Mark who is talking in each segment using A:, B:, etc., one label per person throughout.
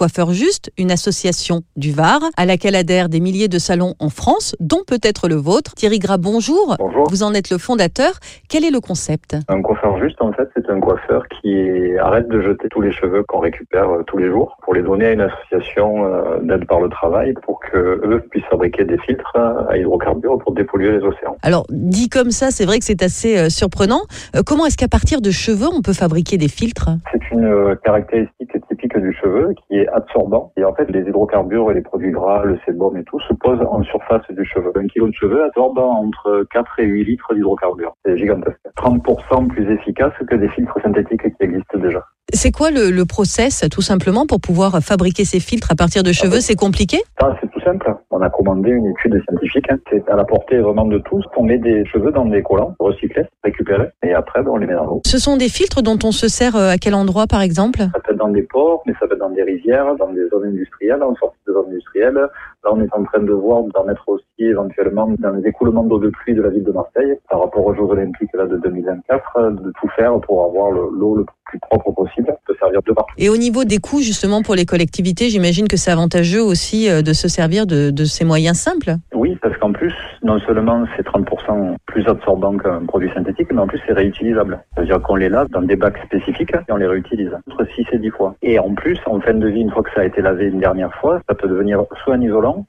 A: Coiffeur Juste, une association du Var, à laquelle adhèrent des milliers de salons en France, dont peut-être le vôtre. Thierry Gras, bonjour.
B: Bonjour.
A: Vous en êtes le fondateur. Quel est le concept?
B: Un coiffeur juste, en fait, c'est un coiffeur qui arrête de jeter tous les cheveux qu'on récupère euh, tous les jours pour les donner à une association euh, d'aide par le travail pour que eux puissent fabriquer des filtres à hydrocarbures pour dépolluer les océans.
A: Alors, dit comme ça, c'est vrai que c'est assez euh, surprenant. Euh, comment est-ce qu'à partir de cheveux, on peut fabriquer des filtres?
B: C'est une euh, caractéristique typique du cheveu qui est absorbant. Et en fait, les hydrocarbures et les produits gras, le sébum et tout, se posent en surface du cheveu. Un kilo de cheveux absorbe entre 4 et 8 litres d'hydrocarbures. C'est gigantesque. 30% plus efficace que des filtres synthétiques qui existent déjà.
A: C'est quoi le, le process, tout simplement, pour pouvoir fabriquer ces filtres à partir de cheveux? C'est compliqué?
B: Ça, c'est tout simple. On a commandé une étude scientifique. hein. C'est à la portée vraiment de tous. On met des cheveux dans des collants recyclés, récupérés, et après, ben, on les met dans l'eau.
A: Ce sont des filtres dont on se sert euh, à quel endroit, par exemple?
B: Ça peut être dans des ports, mais ça peut être dans des rivières, dans des zones industrielles, en sortie de zones industrielles. Là, on est en train de voir d'en mettre aussi éventuellement dans les écoulements d'eau de pluie de la ville de Marseille, par rapport aux Jeux Olympiques là, de 2024, euh, de tout faire pour avoir le- l'eau le plus propre possible, servir de partout.
A: Et au niveau des coûts, justement, pour les collectivités, j'imagine que c'est avantageux aussi euh, de se servir de, de ces moyens simples.
B: Oui, parce qu'en plus, non seulement c'est 30% plus absorbant qu'un produit synthétique, mais en plus c'est réutilisable. C'est-à-dire qu'on les lave dans des bacs spécifiques et on les réutilise entre 6 et 10 fois. Et en plus, en fin de vie, une fois que ça a été lavé une dernière fois, ça peut devenir soit un isolant,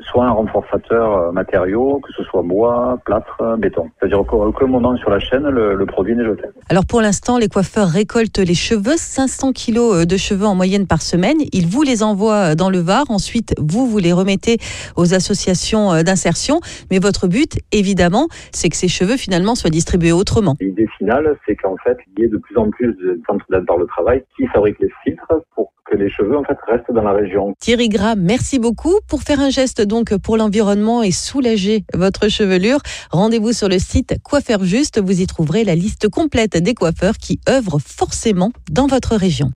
B: soit un renforçateur euh, matériau, que ce soit bois, plâtre, euh, béton. C'est-à-dire qu'à aucun moment sur la chaîne, le, le produit n'est jeté.
A: Alors pour l'instant, les coiffeurs récoltent les cheveux, 500 kilos euh, de cheveux en moyenne par semaine. Ils vous les envoient dans le Var. Ensuite, vous, vous les remettez aux associations d'insertion. Mais votre but, évidemment, c'est que ces cheveux finalement soient distribués autrement.
B: L'idée finale, c'est qu'en fait, il y ait de plus en plus de centres d'aide par le travail qui fabriquent les filtres pour les cheveux en fait restent dans la région.
A: Thierry Gras, merci beaucoup. Pour faire un geste donc pour l'environnement et soulager votre chevelure, rendez-vous sur le site Coiffeur Juste. Vous y trouverez la liste complète des coiffeurs qui œuvrent forcément dans votre région.